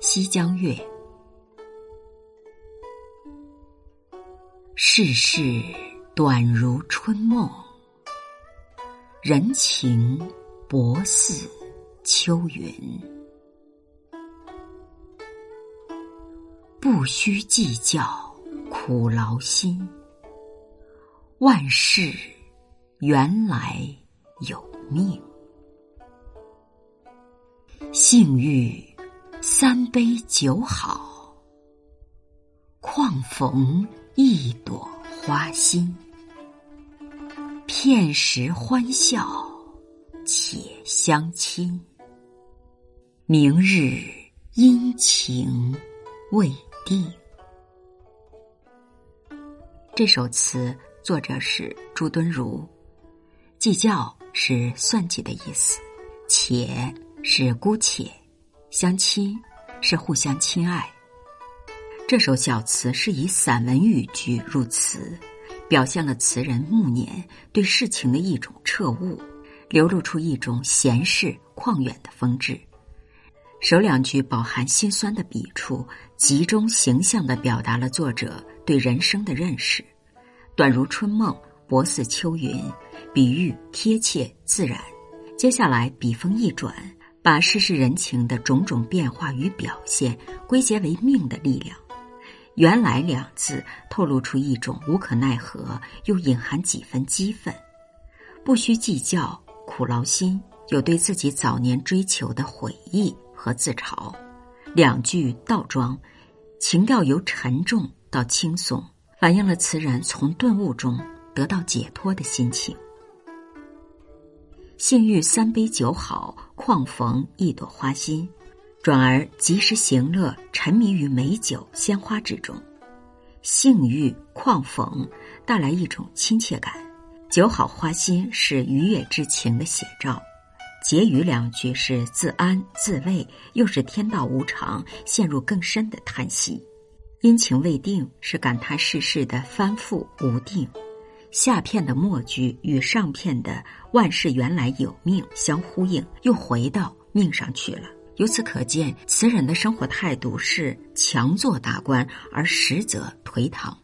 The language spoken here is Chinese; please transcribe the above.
西江月》。世事短如春梦，人情薄似秋云。不须计较苦劳心，万事原来有命。幸遇三杯酒好，况逢一朵花心。片时欢笑且相亲，明日阴晴未定。这首词作者是朱敦儒，计较是算计的意思，且。是姑且，相亲是互相亲爱。这首小词是以散文语句入词，表现了词人暮年对事情的一种彻悟，流露出一种闲适旷远的风致。首两句饱含心酸的笔触，集中形象的表达了作者对人生的认识。短如春梦，薄似秋云，比喻贴切自然。接下来笔锋一转。把世事人情的种种变化与表现归结为命的力量，原来两字透露出一种无可奈何，又隐含几分激愤。不需计较苦劳心，有对自己早年追求的悔意和自嘲。两句倒装，情调由沉重到轻松，反映了词人从顿悟中得到解脱的心情。幸遇三杯酒好，况逢一朵花心，转而及时行乐，沉迷于美酒鲜花之中。幸遇况逢带来一种亲切感，酒好花心是愉悦之情的写照。结语两句是自安自慰，又是天道无常，陷入更深的叹息。阴晴未定是感叹世事的翻覆无定。下片的末句与上片的“万事原来有命”相呼应，又回到命上去了。由此可见，词人的生活态度是强作达观，而实则颓唐。